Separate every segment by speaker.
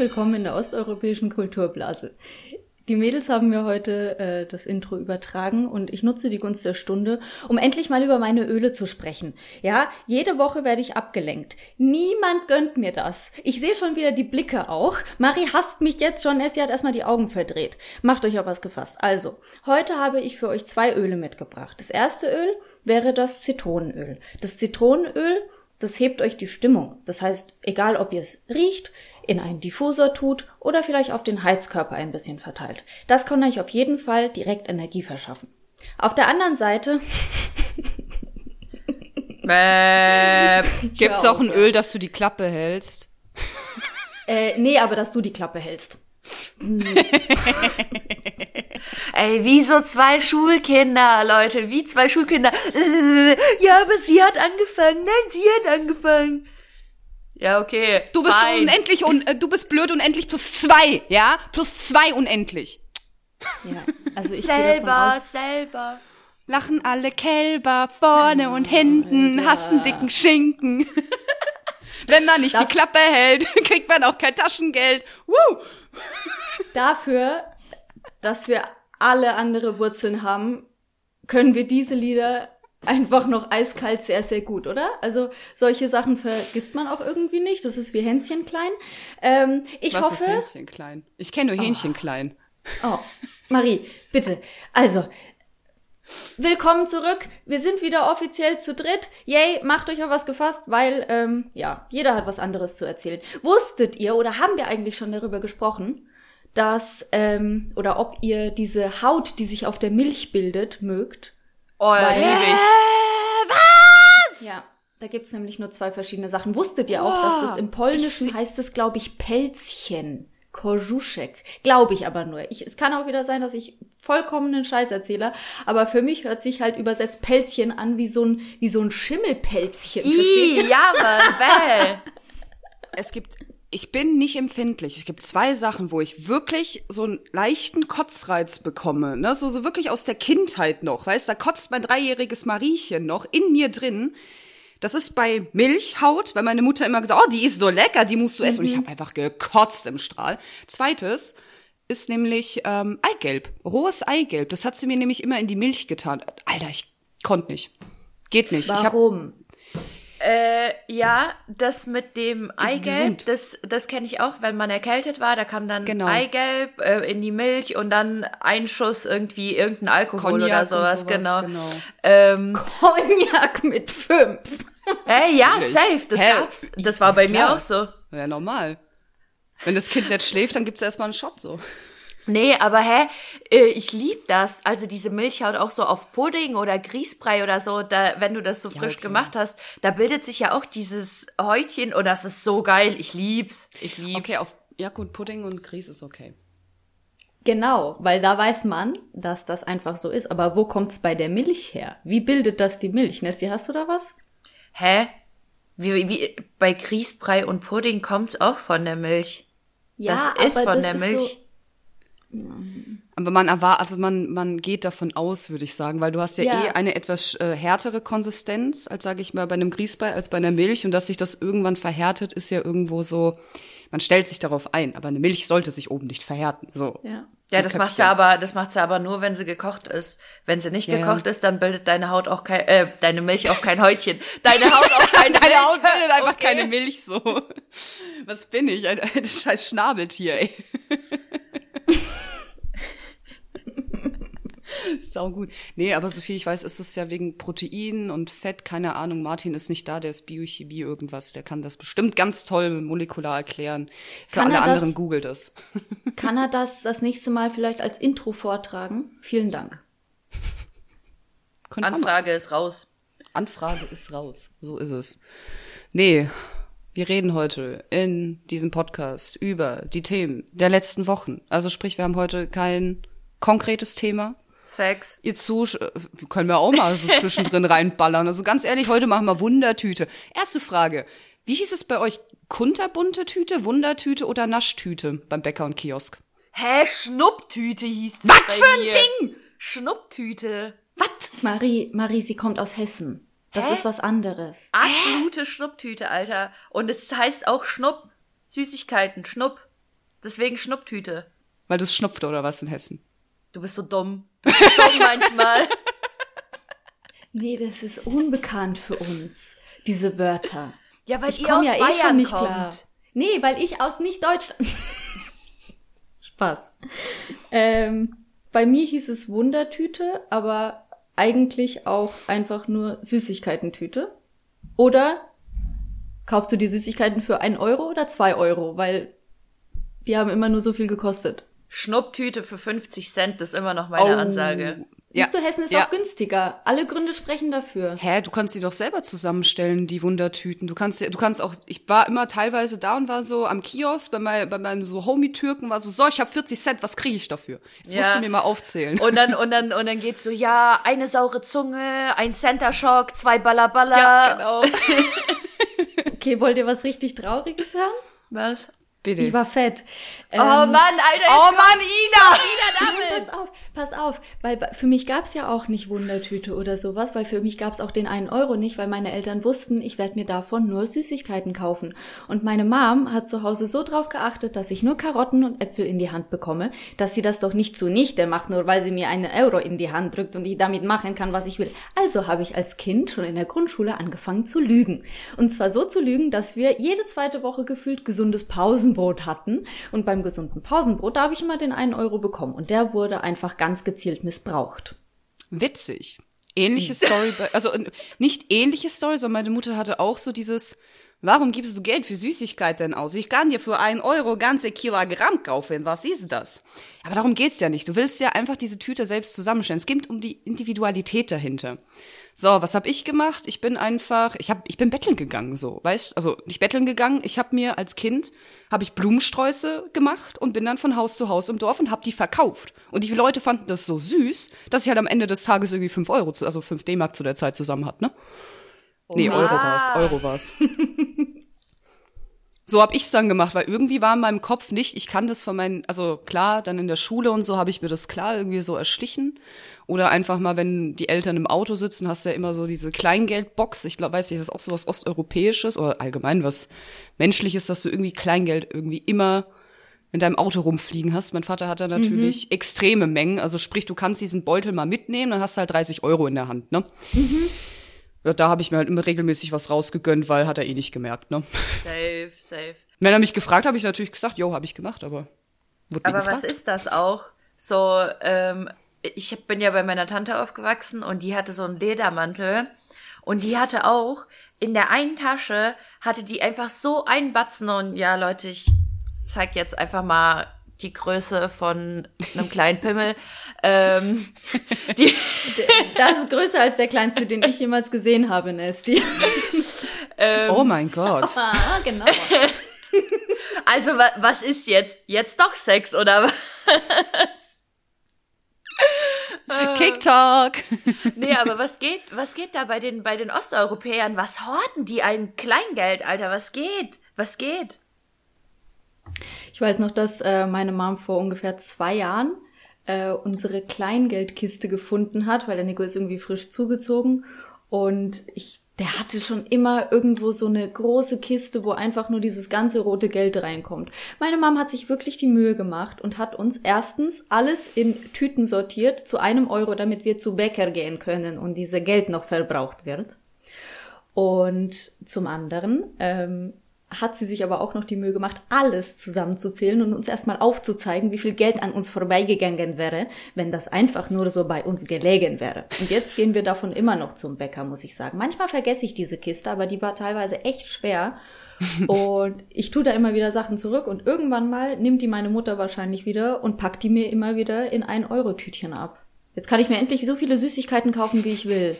Speaker 1: Willkommen in der osteuropäischen Kulturblase. Die Mädels haben mir heute äh, das Intro übertragen und ich nutze die Gunst der Stunde, um endlich mal über meine Öle zu sprechen. Ja, jede Woche werde ich abgelenkt. Niemand gönnt mir das. Ich sehe schon wieder die Blicke auch. Marie hasst mich jetzt schon, sie hat erstmal die Augen verdreht. Macht euch auf was gefasst. Also, heute habe ich für euch zwei Öle mitgebracht. Das erste Öl wäre das Zitronenöl. Das Zitronenöl das hebt euch die Stimmung. Das heißt, egal ob ihr es riecht, in einen Diffusor tut oder vielleicht auf den Heizkörper ein bisschen verteilt. Das kann euch auf jeden Fall direkt Energie verschaffen. Auf der anderen Seite
Speaker 2: Gibt's auch ein Öl, dass du die Klappe hältst?
Speaker 1: Äh, nee, aber dass du die Klappe hältst.
Speaker 3: Ey, wie so zwei Schulkinder, Leute, wie zwei Schulkinder. Ja, aber sie hat angefangen. Nein, sie hat angefangen. Ja, okay.
Speaker 2: Du bist
Speaker 3: fein.
Speaker 2: unendlich und äh, du bist blöd unendlich plus zwei, ja? Plus zwei unendlich.
Speaker 1: Ja, also ich gehe davon
Speaker 3: selber,
Speaker 1: aus,
Speaker 3: selber.
Speaker 2: Lachen alle Kälber vorne und hinten,
Speaker 1: ja.
Speaker 2: hast einen dicken Schinken. Wenn man nicht
Speaker 1: Das-
Speaker 2: die Klappe hält, kriegt man auch kein Taschengeld. Woo!
Speaker 1: dafür, dass wir alle andere Wurzeln haben, können wir diese Lieder einfach noch eiskalt sehr, sehr gut, oder? Also solche Sachen vergisst man auch irgendwie nicht. Das ist wie Hänschen klein. Ähm, ich
Speaker 2: Was ist
Speaker 1: hoffe.
Speaker 2: Hähnchen klein? Ich kenne nur Hähnchen klein.
Speaker 1: Oh, Marie, bitte. Also, willkommen zurück. Wir sind wieder offiziell zu dritt. Yay, macht euch auf was gefasst, weil, ähm, ja, jeder hat was anderes zu erzählen. Wusstet ihr oder haben wir eigentlich schon darüber gesprochen, dass, ähm, oder ob ihr diese Haut, die sich auf der Milch bildet, mögt?
Speaker 3: Oh, ja,
Speaker 1: Weil-
Speaker 3: lieb ich.
Speaker 1: Ja. Da gibt's nämlich nur zwei verschiedene Sachen. Wusstet ihr auch, dass das im Polnischen heißt es, glaube ich, Pelzchen. Korzuszek. Glaube ich aber nur. Ich, es kann auch wieder sein, dass ich vollkommenen Scheiß erzähle, aber für mich hört sich halt übersetzt Pelzchen an wie so ein, wie so ein Schimmelpelzchen.
Speaker 3: Ih, ja, Mann, bäh.
Speaker 2: Es gibt, ich bin nicht empfindlich. Es gibt zwei Sachen, wo ich wirklich so einen leichten Kotzreiz bekomme. Ne? So, so wirklich aus der Kindheit noch. Weißt da kotzt mein dreijähriges Mariechen noch in mir drin. Das ist bei Milchhaut, weil meine Mutter immer gesagt, oh, die ist so lecker, die musst du essen. Und ich habe einfach gekotzt im Strahl. Zweites ist nämlich ähm, Eigelb, rohes Eigelb. Das hat sie mir nämlich immer in die Milch getan. Alter, ich konnte nicht. Geht nicht.
Speaker 1: Warum?
Speaker 3: Äh, ja, das mit dem Eigelb, das, das kenne ich auch, wenn man erkältet war, da kam dann
Speaker 2: Genau.
Speaker 3: Eigelb äh, in die Milch und dann ein Schuss irgendwie irgendein Alkohol
Speaker 2: Cognac
Speaker 3: oder sowas,
Speaker 2: sowas,
Speaker 3: genau.
Speaker 2: genau.
Speaker 3: Ähm,
Speaker 1: Cognac mit fünf.
Speaker 3: hey, ja, safe, das gab's. Das war bei mir
Speaker 2: Klar.
Speaker 3: auch so.
Speaker 2: Ja, normal. Wenn das Kind nicht schläft, dann gibt's erstmal einen Shot so.
Speaker 3: Nee, aber hä, äh, ich lieb das. Also diese Milchhaut auch so auf Pudding oder Grießbrei oder so, da, wenn du das so frisch
Speaker 2: okay.
Speaker 3: gemacht hast, da bildet sich ja auch dieses Häutchen und das ist so geil. Ich lieb's. Ich lieb's.
Speaker 2: Okay, auf ja gut, Pudding und Grieß ist okay.
Speaker 1: Genau, weil da weiß man, dass das einfach so ist. Aber wo kommt's bei der Milch her? Wie bildet das die Milch? Nessie, hast du da was?
Speaker 3: Hä? Wie, wie, bei Grießbrei und Pudding kommt's auch von der Milch. das ist
Speaker 1: aber
Speaker 3: von
Speaker 1: das
Speaker 3: der
Speaker 1: ist
Speaker 3: Milch.
Speaker 2: Aber man erwartet, also man, man geht davon aus, würde ich sagen, weil du hast ja,
Speaker 1: Ja.
Speaker 2: eh eine etwas äh, härtere Konsistenz, als sage ich mal bei einem Grießbrei, als bei einer Milch. Und dass sich das irgendwann verhärtet, ist ja irgendwo so, man stellt sich darauf ein, aber eine Milch sollte sich oben nicht verhärten. So.
Speaker 1: Ja.
Speaker 3: Ja, das macht sie aber, das macht sie aber nur, wenn sie gekocht ist. Wenn sie nicht
Speaker 2: Ja, ja.
Speaker 3: gekocht ist, dann bildet deine Haut auch kein, äh, deine Milch auch kein Häutchen. Deine Haut auch keine Milch.
Speaker 2: Deine Haut bildet einfach
Speaker 3: Okay.
Speaker 2: keine Milch so. Was bin ich? Ein, ein scheiß Schnabeltier, ey. Sau gut. Nee, aber so viel ich weiß, ist es ja wegen Protein und Fett, keine Ahnung. Martin ist nicht da, der ist Biochemie irgendwas. Der kann das bestimmt ganz toll molekular erklären. Für
Speaker 1: Kann
Speaker 2: alle
Speaker 1: er das-
Speaker 2: anderen googelt es.
Speaker 1: Kann er das das nächste Mal vielleicht als Intro vortragen? Vielen Dank.
Speaker 3: Anfrage ist raus.
Speaker 2: Anfrage ist raus. So ist es. Nee, wir reden heute in diesem Podcast über die Themen der letzten Wochen. Also sprich, wir haben heute kein konkretes Thema.
Speaker 3: Sex.
Speaker 2: Ihr Zusch können wir auch mal so zwischendrin reinballern. Also ganz ehrlich, heute machen wir Wundertüte. Erste Frage. Wie hieß es bei euch? Kunterbunte Tüte, Wundertüte oder Naschtüte beim Bäcker und Kiosk?
Speaker 3: Hä, Schnupptüte hieß das
Speaker 2: Was
Speaker 3: bei
Speaker 2: für ein
Speaker 3: mir.
Speaker 2: Ding?
Speaker 3: Schnupptüte.
Speaker 2: Was?
Speaker 1: Marie, Marie, sie kommt aus Hessen. Das
Speaker 3: Hä?
Speaker 1: ist was anderes.
Speaker 3: Absolute Schnupptüte, Alter. Und es heißt auch Schnupp. Süßigkeiten, Schnupp. Deswegen Schnupptüte.
Speaker 2: Weil du es schnupft oder was in Hessen?
Speaker 3: Du bist so dumm. Du bist dumm manchmal.
Speaker 1: Nee, das ist unbekannt für uns, diese Wörter.
Speaker 3: Ja, weil
Speaker 1: Ich komme
Speaker 3: aus
Speaker 1: ja eh
Speaker 3: Bayern
Speaker 1: schon nicht
Speaker 3: kommt.
Speaker 1: klar. Nee, weil ich aus nicht Deutschland. Spaß. Ähm, bei mir hieß es Wundertüte, aber eigentlich auch einfach nur Süßigkeitentüte. Oder kaufst du die Süßigkeiten für ein Euro oder zwei Euro? Weil die haben immer nur so viel gekostet.
Speaker 3: Schnupptüte für 50 Cent ist immer noch meine Ansage.
Speaker 1: Siehst du, Hessen ist
Speaker 2: ja.
Speaker 1: auch günstiger. Alle Gründe sprechen dafür.
Speaker 2: Hä, du kannst die doch selber zusammenstellen, die Wundertüten. Du kannst, du kannst auch, ich war immer teilweise da und war so am Kiosk bei, mein, bei meinem so Homie-Türken, war so, so, ich habe 40 Cent, was kriege ich dafür? Jetzt
Speaker 3: Ja.
Speaker 2: musst du mir mal aufzählen.
Speaker 3: Und dann, und dann, und dann geht's so, ja, eine saure Zunge, ein Center Shock, zwei Ballaballa.
Speaker 2: ja, genau.
Speaker 1: Okay, wollt ihr was richtig Trauriges hören?
Speaker 3: Was?
Speaker 2: Bitte.
Speaker 1: Ich war fett.
Speaker 3: oh Mann, Alter,
Speaker 2: oh Mann, Ina!
Speaker 1: Pass auf, pass auf, weil für mich gab's ja auch nicht Wundertüte oder sowas, weil für mich gab's auch den einen Euro nicht, weil meine Eltern wussten, ich werde mir davon nur Süßigkeiten kaufen. Und meine Mom hat zu Hause so drauf geachtet, dass ich nur Karotten und Äpfel in die Hand bekomme, dass sie das doch nicht zunichte macht, nur weil sie mir einen Euro in die Hand drückt und ich damit machen kann, was ich will. Also habe ich als Kind schon in der Grundschule angefangen zu lügen. Und zwar so zu lügen, dass wir jede zweite Woche gefühlt gesundes Pausenbrot hatten. Und beim gesunden Pausenbrot, da habe ich immer den einen Euro bekommen. Und der wurde einfach ganz gezielt missbraucht.
Speaker 2: Witzig. Ähnliche Story, bei, also nicht ähnliche Story, sondern meine Mutter hatte auch so dieses, warum gibst du Geld für Süßigkeiten aus? Ich kann dir für einen Euro ganze Kilogramm kaufen, was ist das? Aber darum geht's ja nicht. Du willst ja einfach diese Tüte selbst zusammenstellen. Es geht um die Individualität dahinter. So, was habe ich gemacht? Ich bin einfach, ich hab, ich bin betteln gegangen, so, weißt? Also nicht betteln gegangen. Ich habe mir als Kind habe ich Blumensträuße gemacht und bin dann von Haus zu Haus im Dorf und habe die verkauft. Und die Leute fanden das so süß, dass ich halt am Ende des Tages irgendwie fünf Euro, zu, also fünf D-Mark zu der Zeit zusammen hat, ne? Nee, Euro war's, Euro war's. So hab ich's dann gemacht, weil irgendwie war in meinem Kopf nicht, ich kann das von meinen, also klar, dann in der Schule und so habe ich mir das klar irgendwie so erschlichen. Oder einfach mal, wenn die Eltern im Auto sitzen, hast du ja immer so diese Kleingeldbox. Ich glaube, weiß nicht, das ist auch so was Osteuropäisches oder allgemein was Menschliches, dass du irgendwie Kleingeld irgendwie immer in deinem Auto rumfliegen hast. Mein Vater hat da natürlich extreme Mengen. Also sprich, du kannst diesen Beutel mal mitnehmen, dann hast du halt 30 Euro in der Hand, ne? Ja, da habe ich mir halt immer regelmäßig was rausgegönnt, weil hat er eh nicht gemerkt, ne?
Speaker 3: Safe, safe.
Speaker 2: Wenn er mich gefragt, habe ich natürlich gesagt, jo, habe ich gemacht, aber wurde
Speaker 3: Aber was ist das auch? So, ähm, ich bin ja bei meiner Tante aufgewachsen und die hatte so einen Ledermantel und die hatte auch in der einen Tasche hatte die einfach so einen Batzen und ja, Leute, ich zeig jetzt einfach mal die Größe von einem kleinen Pimmel. ähm, die,
Speaker 1: Das ist größer als der kleinste, den ich jemals gesehen habe, Nesti.
Speaker 2: oh mein Gott.
Speaker 1: Ah, genau.
Speaker 3: also wa was ist jetzt? Jetzt doch Sex oder was?
Speaker 2: Kick Talk.
Speaker 3: Nee, aber was geht, was geht da bei den, bei den Osteuropäern? Was horten die ein Kleingeld, Alter? Was geht? Was geht?
Speaker 1: Ich weiß noch, dass äh, meine Mom vor ungefähr zwei Jahren äh, unsere Kleingeldkiste gefunden hat, weil der Nico ist irgendwie frisch zugezogen und ich, der hatte schon immer irgendwo so eine große Kiste, wo einfach nur dieses ganze rote Geld reinkommt. Meine Mom hat sich wirklich die Mühe gemacht und hat uns erstens alles in Tüten sortiert zu einem Euro, damit wir zu Bäcker gehen können und diese Geld noch verbraucht wird. Und zum anderen ähm, hat sie sich aber auch noch die Mühe gemacht, alles zusammenzuzählen und uns erstmal aufzuzeigen, wie viel Geld an uns vorbeigegangen wäre, wenn das einfach nur so bei uns gelegen wäre. Und jetzt gehen wir davon immer noch zum Bäcker, muss ich sagen. Manchmal vergesse ich diese Kiste, aber die war teilweise echt schwer. Und ich tue da immer wieder Sachen zurück und irgendwann mal nimmt die meine Mutter wahrscheinlich wieder und packt die mir immer wieder in ein Euro-Tütchen ab. Jetzt kann ich mir endlich so viele Süßigkeiten kaufen, wie ich will.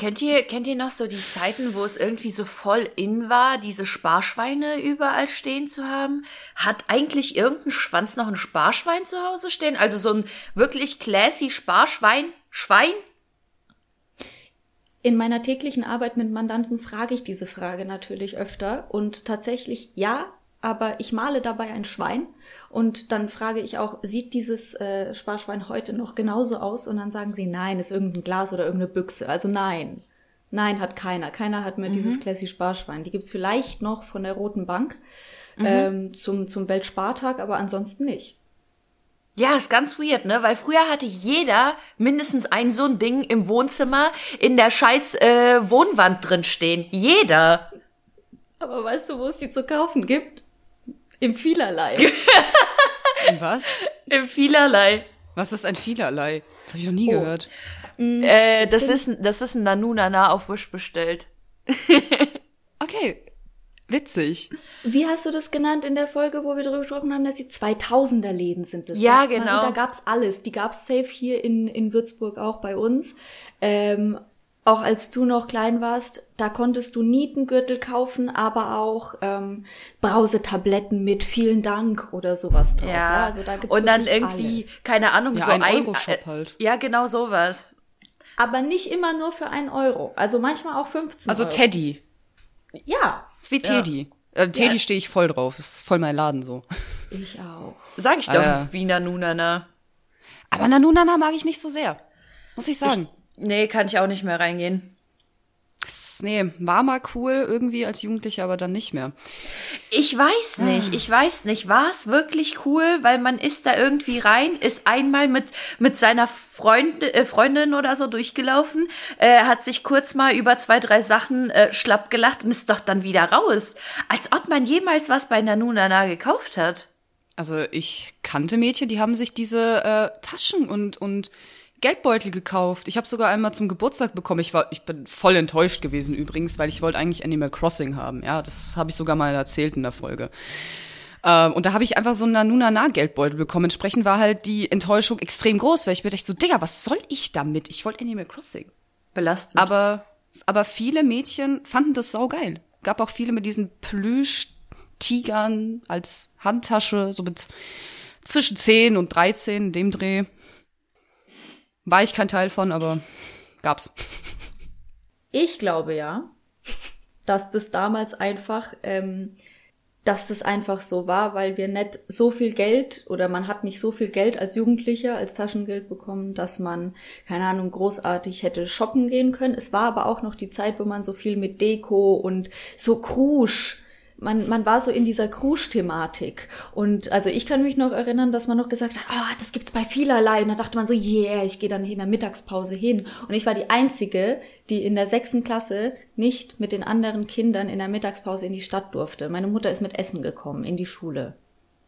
Speaker 3: Kennt ihr, kennt ihr noch so die Zeiten, wo es irgendwie so voll in war, diese Sparschweine überall stehen zu haben? Hat eigentlich irgendein Schwanz noch ein Sparschwein zu Hause stehen? Also so ein wirklich classy Sparschwein? Schwein?
Speaker 1: In meiner täglichen Arbeit mit Mandanten frage ich diese Frage natürlich öfter und tatsächlich ja, aber ich male dabei ein Schwein und dann frage ich auch, sieht dieses äh, Sparschwein heute noch genauso aus? Und dann sagen sie, nein, ist irgendein Glas oder irgendeine Büchse. Also nein. Nein, hat keiner. Keiner hat mehr dieses Classy Sparschwein. Die gibt's vielleicht noch von der Roten Bank ähm, zum, zum Weltspartag, aber ansonsten nicht.
Speaker 3: Ja, ist ganz weird, ne? Weil früher hatte jeder mindestens ein so ein Ding im Wohnzimmer in der scheiß äh, Wohnwand drin stehen. Jeder.
Speaker 1: Aber weißt du, wo es die zu kaufen gibt? Im Vielerlei.
Speaker 2: Was?
Speaker 3: Im vielerlei.
Speaker 2: Was ist ein Vielerlei? Das habe ich noch nie gehört.
Speaker 3: Äh, das ist, ein- das ist ein Nanunana auf Wish bestellt.
Speaker 2: Okay. Witzig.
Speaker 1: Wie hast du das genannt in der Folge, wo wir darüber gesprochen haben, dass die 2000er Läden sind? Das
Speaker 3: Ja,
Speaker 1: man.
Speaker 3: genau.
Speaker 1: Und da gab's alles. Die gab's safe hier in, in Würzburg auch bei uns. Ähm, auch als du noch klein warst, da konntest du Nietengürtel kaufen, aber auch ähm, Brausetabletten mit vielen Dank oder sowas drauf. Ja, also da gibt's
Speaker 3: Und dann irgendwie,
Speaker 1: alles.
Speaker 3: keine Ahnung,
Speaker 2: Ja,
Speaker 3: so
Speaker 2: ein
Speaker 3: ein
Speaker 2: Euro-Shop
Speaker 3: äh,
Speaker 2: halt.
Speaker 3: Ja, genau sowas.
Speaker 1: Aber nicht immer nur für einen Euro. Also manchmal auch 15
Speaker 2: Also
Speaker 1: Euro.
Speaker 2: Teddy.
Speaker 1: Ja,
Speaker 2: ist wie Teddy. Äh, Teddy stehe ich voll drauf. Ist voll mein Laden so.
Speaker 1: ich auch.
Speaker 3: Sag ich doch,
Speaker 2: Ah, ja.
Speaker 3: wie Nanunana.
Speaker 2: Aber Nanunana mag ich nicht so sehr. Muss ich sagen.
Speaker 3: Nee, kann ich auch nicht mehr reingehen.
Speaker 2: Nee, war mal cool irgendwie als Jugendlicher, aber dann nicht mehr.
Speaker 3: Ich weiß nicht, ich weiß nicht. War es wirklich cool, weil man ist da irgendwie rein, ist einmal mit, mit seiner Freund, äh, Freundin oder so durchgelaufen, äh, hat sich kurz mal über zwei, drei Sachen äh, schlapp gelacht und ist doch dann wieder raus. Als ob man jemals was bei Nanunana gekauft hat.
Speaker 2: Also ich kannte Mädchen, die haben sich diese äh, Taschen und und Geldbeutel gekauft. Ich habe sogar einmal zum Geburtstag bekommen. Ich war, ich bin voll enttäuscht gewesen übrigens, weil ich wollte eigentlich Animal Crossing haben. Ja, das habe ich sogar mal erzählt in der Folge. Ähm, und da habe ich einfach so einen Nanunana Geldbeutel bekommen. Entsprechend war halt die Enttäuschung extrem groß, weil ich mir dachte so, Digga, was soll ich damit? Ich wollte Animal Crossing.
Speaker 3: Belastend.
Speaker 2: Aber, aber viele Mädchen fanden das saugeil. Gab auch viele mit diesen Plüsch-Tigern als Handtasche, so mit zwischen 10 und 13, in dem Dreh. War ich kein Teil von, aber gab's.
Speaker 1: Ich glaube ja, dass das damals einfach, ähm, dass das einfach so war, weil wir nicht so viel Geld oder man hat nicht so viel Geld als Jugendlicher als Taschengeld bekommen, dass man, keine Ahnung, großartig hätte shoppen gehen können. Es war aber auch noch die Zeit, wo man so viel mit Deko und so Krusch man, man war so in dieser Krusch-Thematik. Und also ich kann mich noch erinnern, dass man noch gesagt hat, ah, das gibt's bei vielerlei. Und dann dachte man so, yeah, ich gehe dann in der Mittagspause hin. Und ich war die Einzige, die in der sechsten Klasse nicht mit den anderen Kindern in der Mittagspause in die Stadt durfte. Meine Mutter ist mit Essen gekommen, in die Schule.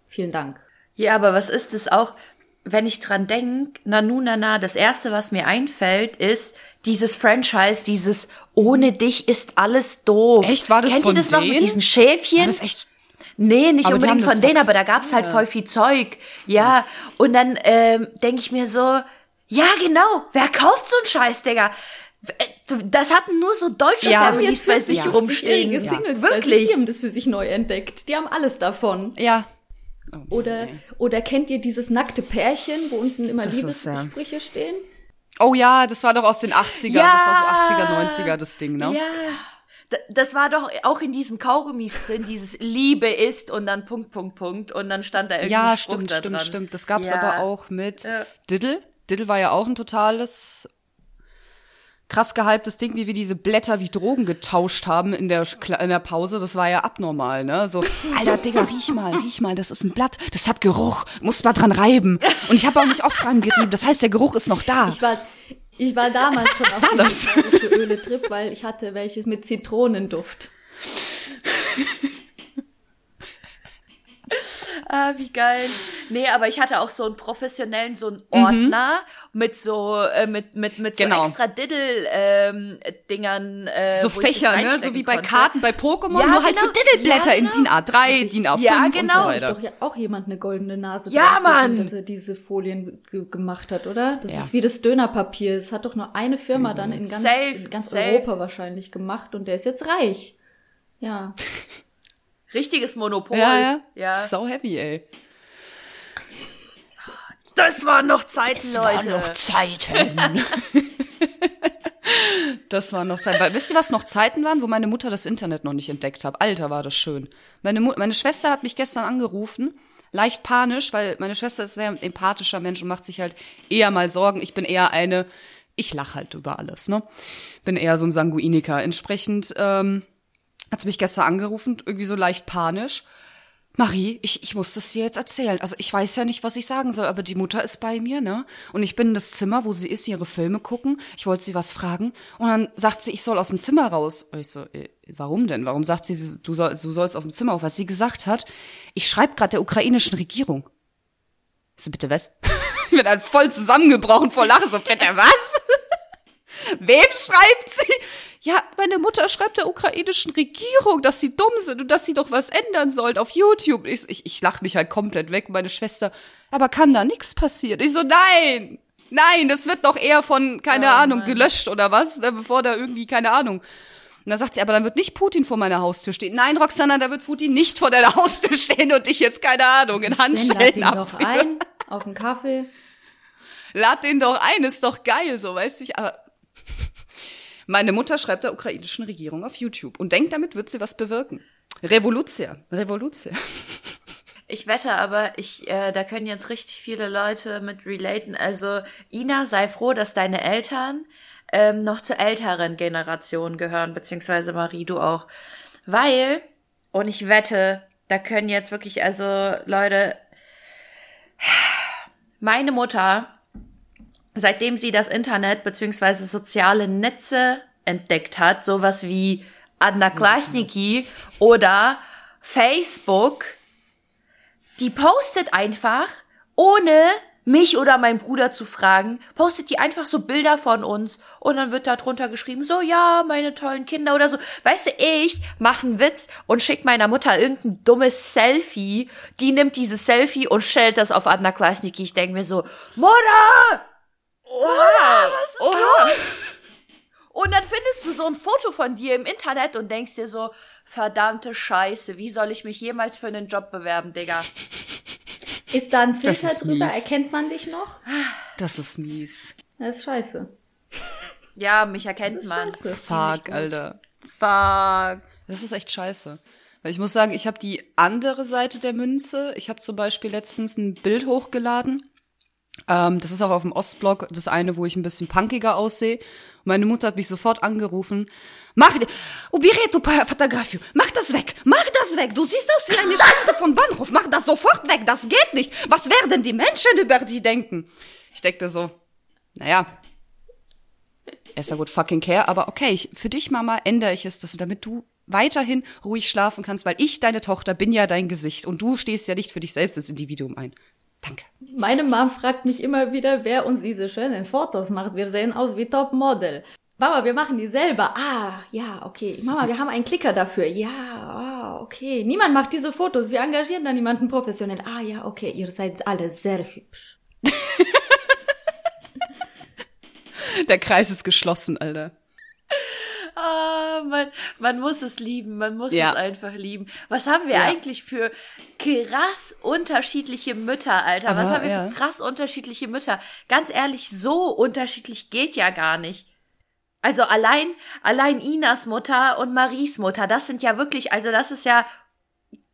Speaker 1: Vielen Dank.
Speaker 3: Ja, aber was ist es auch, wenn ich dran denk, Nanunana, das erste, was mir einfällt, ist dieses Franchise, dieses ohne dich ist alles doof.
Speaker 2: Echt? War das
Speaker 3: Kennt
Speaker 2: von
Speaker 3: ihr das noch mit
Speaker 2: denen?
Speaker 3: diesen Schäfchen?
Speaker 2: War das echt?
Speaker 3: Nee, nicht
Speaker 2: Aber
Speaker 3: unbedingt von denen, aber da gab's halt voll viel Zeug. Ja, und dann ähm, denke ich mir so, ja genau, wer kauft so einen Scheiß, Digga? Äh, Das hatten nur so deutsche
Speaker 2: Ja,
Speaker 3: Families bei sich rumstehen.
Speaker 1: Singles
Speaker 3: Ja.
Speaker 1: bei sich,
Speaker 3: Wirklich.
Speaker 1: die haben das für sich neu entdeckt. Die haben alles davon.
Speaker 2: Ja.
Speaker 1: Oder, oder kennt ihr dieses nackte Pärchen, wo unten immer
Speaker 2: Das ist, ja.
Speaker 1: Stehen?
Speaker 2: Oh ja, das war doch aus den 80ern.
Speaker 3: Ja.
Speaker 2: Das war so 80er, 90er, das Ding, ne?
Speaker 3: Ja. Das war doch auch in diesen Kaugummis drin, dieses Liebe ist und dann Punkt, Punkt, Punkt und dann stand da irgendwie
Speaker 2: Ja,
Speaker 3: Spruch
Speaker 2: stimmt,
Speaker 3: da
Speaker 2: stimmt,
Speaker 3: dran.
Speaker 2: stimmt. Das gab's
Speaker 3: Ja.
Speaker 2: aber auch mit
Speaker 3: Ja.
Speaker 2: Diddle. Diddle war ja auch ein totales krass gehyptes Ding, wie wir diese Blätter wie Drogen getauscht haben in der, in der Pause. Das war ja abnormal, ne? So, Alter, Digga, riech mal, riech mal, das ist ein Blatt, das hat Geruch, muss mal dran reiben. Und ich habe auch nicht oft dran gerieben. Das heißt, der Geruch ist noch da.
Speaker 1: Ich war, ich war damals schon auf
Speaker 2: war das?
Speaker 1: Öle-Trip, weil ich hatte welches mit Zitronenduft.
Speaker 3: Ah, wie geil. Nee, aber ich hatte auch so einen professionellen, so einen Ordner mit so, äh, mit, mit, mit so
Speaker 2: Mhm. Genau.
Speaker 3: extra Diddle-Dingern. äh,
Speaker 2: so Fächer, ne? So wie bei
Speaker 3: konnte.
Speaker 2: Karten bei Pokémon,
Speaker 3: Ja,
Speaker 2: nur halt
Speaker 3: genau.
Speaker 2: für Diddleblätter
Speaker 3: Ja,
Speaker 2: in
Speaker 3: genau.
Speaker 2: DIN A3, DIN A5
Speaker 3: Ja,
Speaker 2: und
Speaker 3: genau.
Speaker 2: so
Speaker 1: Hat
Speaker 2: weiter.
Speaker 1: doch ja auch jemand eine goldene Nase
Speaker 3: Ja,
Speaker 1: drauf
Speaker 3: Mann!
Speaker 1: dass er diese Folien ge gemacht hat, oder? Das
Speaker 2: Ja.
Speaker 1: ist wie das Dönerpapier. Es hat doch nur eine Firma dann in ganz,
Speaker 3: Safe,
Speaker 1: in ganz
Speaker 3: safe.
Speaker 1: Europa wahrscheinlich gemacht und der ist jetzt reich. Ja.
Speaker 3: Richtiges Monopol.
Speaker 2: Ja, ja.
Speaker 3: ja.
Speaker 2: So heavy, ey.
Speaker 3: Das waren noch Zeiten,
Speaker 2: Das
Speaker 3: Leute.
Speaker 2: waren noch Zeiten. das waren noch Zeiten. Weil, wisst ihr, was noch Zeiten waren, wo meine Mutter das Internet noch nicht entdeckt hat? Alter, war das schön. Meine, Mu meine Schwester hat mich gestern angerufen, leicht panisch, weil meine Schwester ist ein sehr empathischer Mensch und macht sich halt eher mal Sorgen. Ich bin eher eine, ich lach halt über alles, ne? Bin eher so ein Sanguiniker. Entsprechend ähm, hat sie mich gestern angerufen, irgendwie so leicht panisch. Marie, ich, ich muss das dir jetzt erzählen. Also ich weiß ja nicht, was ich sagen soll, aber die Mutter ist bei mir, ne? Und ich bin in das Zimmer, wo sie ist, ihre Filme gucken. Ich wollte sie was fragen. Und dann sagt sie, ich soll aus dem Zimmer raus. Und ich so, äh, warum denn? Warum sagt sie, du, soll, du sollst aus dem Zimmer auf? Was sie gesagt hat, ich schreibe gerade der ukrainischen Regierung. Ich so, bitte was? ich bin dann voll zusammengebrochen vor Lachen. So, bitte was? Wem schreibt sie? Ja, meine Mutter schreibt der ukrainischen Regierung, dass sie dumm sind und dass sie doch was ändern sollen auf YouTube. Ich, ich, ich lach mich halt komplett weg. Meine Schwester, aber kann da nichts passieren? Ich so, nein, nein, das wird doch eher von, keine oh, Ahnung, Mann. gelöscht oder was, ne, bevor da irgendwie, keine Ahnung. Und dann sagt sie, aber dann wird nicht Putin vor meiner Haustür stehen. Nein, Roxana, da wird Putin nicht vor deiner Haustür stehen und dich jetzt, keine Ahnung, in Handschellen
Speaker 1: abführen. doch ein, auf einen Kaffee.
Speaker 2: Lad den doch ein, ist doch geil, so, weißt du, aber meine Mutter schreibt der ukrainischen Regierung auf YouTube und denkt, damit wird sie was bewirken. Revolution, Revolution.
Speaker 3: Ich wette aber, ich, äh, da können jetzt richtig viele Leute mit relaten. Also, Ina, sei froh, dass deine Eltern ähm, noch zur älteren Generation gehören, beziehungsweise Marie, du auch. Weil, und ich wette, da können jetzt wirklich, also Leute, meine Mutter seitdem sie das Internet beziehungsweise soziale Netze entdeckt hat, sowas wie Adna Klasniki oder Facebook, die postet einfach, ohne mich oder mein Bruder zu fragen, postet die einfach so Bilder von uns und dann wird da drunter geschrieben, so ja, meine tollen Kinder oder so. Weißt du, ich mache einen Witz und schick meiner Mutter irgendein dummes Selfie, die nimmt dieses Selfie und stellt das auf Adna Klasniki. Ich denke mir so, Mutter! Oha, was ist Oha. los? Und dann findest du so ein Foto von dir im Internet und denkst dir so, verdammte Scheiße, wie soll ich mich jemals für einen Job bewerben, Digga?
Speaker 1: Ist da ein Filter drüber? Mies. Erkennt man dich noch?
Speaker 2: Das ist mies.
Speaker 1: Das ist scheiße.
Speaker 3: Ja, mich erkennt man. Scheiße.
Speaker 2: Fuck, Alter. Fuck. Das ist echt scheiße. Weil ich muss sagen, ich habe die andere Seite der Münze. Ich habe zum Beispiel letztens ein Bild hochgeladen ähm, das ist auch auf dem Ostblock, das eine, wo ich ein bisschen punkiger aussehe. Meine Mutter hat mich sofort angerufen. Mach, Ubiretu Fotografio, mach das weg, mach das weg. Du siehst aus wie eine Schande von Bahnhof. Mach das sofort weg, das geht nicht. Was werden die Menschen über dich denken? Ich denke mir so, naja, ist ja gut fucking care, aber okay, ich, für dich, Mama, ändere ich es, dass, damit du weiterhin ruhig schlafen kannst, weil ich, deine Tochter, bin ja dein Gesicht und du stehst ja nicht für dich selbst als Individuum ein. Danke.
Speaker 1: Meine Mom fragt mich immer wieder, wer uns diese schönen Fotos macht. Wir sehen aus wie Topmodel. Mama, wir machen die selber. Ah, ja, okay. Mama, wir haben einen Klicker dafür. Ja, ah, okay. Niemand macht diese Fotos. Wir engagieren da niemanden professionell. Ah, ja, okay. Ihr seid alle sehr hübsch.
Speaker 2: Der Kreis ist geschlossen, Alter.
Speaker 3: Ah, man, man muss es lieben, man muss ja. es einfach lieben. Was haben wir ja. eigentlich für krass unterschiedliche Mütter, Alter? Aber, Was haben wir ja. für krass unterschiedliche Mütter? Ganz ehrlich, so unterschiedlich geht ja gar nicht. Also allein, allein Inas Mutter und Maries Mutter, das sind ja wirklich, also das ist ja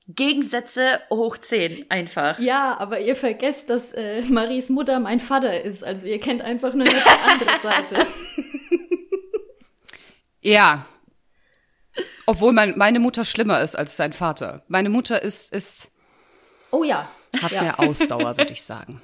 Speaker 3: Gegensätze hoch zehn einfach.
Speaker 1: Ja, aber ihr vergesst, dass äh, Maries Mutter mein Vater ist. Also ihr kennt einfach nur eine andere Seite.
Speaker 2: Ja. Obwohl mein, meine Mutter schlimmer ist als sein Vater. Meine Mutter ist, ist.
Speaker 1: Oh ja.
Speaker 2: Hat
Speaker 1: ja.
Speaker 2: mehr Ausdauer, würde ich sagen.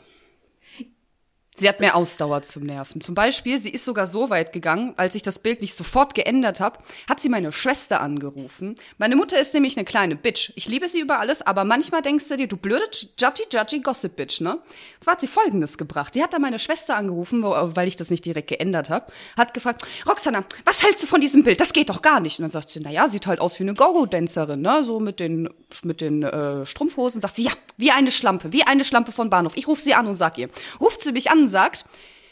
Speaker 2: Sie hat mehr Ausdauer zum Nerven. Zum Beispiel, sie ist sogar so weit gegangen, als ich das Bild nicht sofort geändert habe, hat sie meine Schwester angerufen. Meine Mutter ist nämlich eine kleine Bitch. Ich liebe sie über alles, aber manchmal denkst du dir, du blöde Judgy Judgy Gossip Bitch, ne? Zwar hat sie Folgendes gebracht. Sie hat da meine Schwester angerufen, weil ich das nicht direkt geändert habe, hat gefragt, Roxana, was hältst du von diesem Bild? Das geht doch gar nicht. Und dann sagt sie, na ja, sieht halt aus wie eine Gogo-Dancerin, ne? So mit den, mit den äh, Strumpfhosen. Sagt sie, ja, wie eine Schlampe, wie eine Schlampe von Bahnhof. Ich rufe sie an und sag ihr. Ruft sie mich an sagt,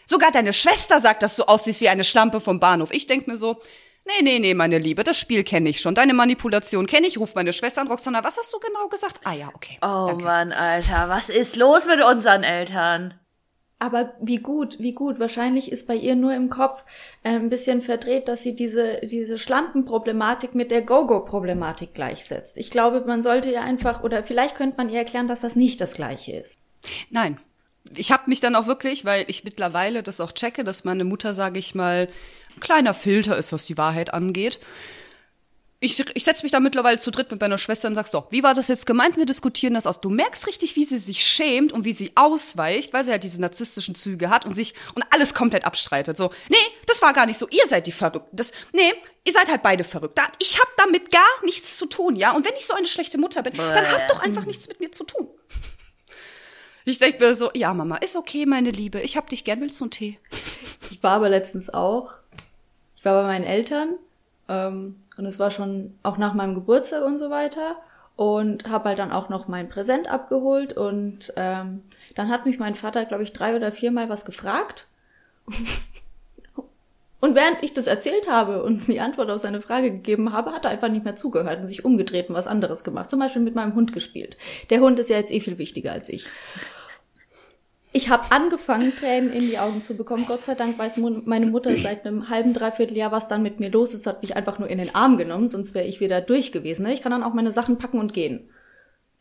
Speaker 2: sogar deine Schwester sagt, dass du aussiehst wie eine Schlampe vom Bahnhof. Ich denk mir so, nee, nee, nee, meine Liebe, das Spiel kenne ich schon. Deine Manipulation kenne ich. Ruf meine Schwester an, Roxana, was hast du genau gesagt? Ah ja, okay.
Speaker 3: Oh danke. Mann, Alter, was ist los mit unseren Eltern?
Speaker 1: Aber wie gut, wie gut. Wahrscheinlich ist bei ihr nur im Kopf äh, ein bisschen verdreht, dass sie diese, diese Schlampenproblematik mit der Go-Go-Problematik gleichsetzt. Ich glaube, man sollte ihr einfach, oder vielleicht könnte man ihr erklären, dass das nicht das Gleiche ist.
Speaker 2: Nein, ich habe mich dann auch wirklich, weil ich mittlerweile das auch checke, dass meine Mutter, sage ich mal, ein kleiner Filter ist, was die Wahrheit angeht ich, ich setze mich da mittlerweile zu dritt mit meiner Schwester und sag so, wie war das jetzt gemeint? Wir diskutieren das aus. Du merkst richtig, wie sie sich schämt und wie sie ausweicht, weil sie halt diese narzisstischen Züge hat und sich und alles komplett abstreitet. So, nee, das war gar nicht so. Ihr seid die verrückt. Das, nee, ihr seid halt beide verrückt. Ich habe damit gar nichts zu tun, ja. Und wenn ich so eine schlechte Mutter bin, dann habt doch einfach nichts mit mir zu tun. Ich denke mir so, ja, Mama, ist okay, meine Liebe. Ich hab dich gern. Willst du einen Tee?
Speaker 1: Ich war aber letztens auch. Ich war bei meinen Eltern. Ähm, und es war schon auch nach meinem Geburtstag und so weiter. Und habe halt dann auch noch mein Präsent abgeholt. Und ähm, dann hat mich mein Vater, glaube ich, drei oder viermal was gefragt. Und während ich das erzählt habe und die Antwort auf seine Frage gegeben habe, hat er einfach nicht mehr zugehört und sich umgedreht und was anderes gemacht. Zum Beispiel mit meinem Hund gespielt. Der Hund ist ja jetzt eh viel wichtiger als ich. Ich habe angefangen, Tränen in die Augen zu bekommen. Gott sei Dank weiß meine Mutter seit einem halben, dreiviertel Jahr, was dann mit mir los ist, hat mich einfach nur in den Arm genommen, sonst wäre ich wieder durch gewesen. Ne? Ich kann dann auch meine Sachen packen und gehen.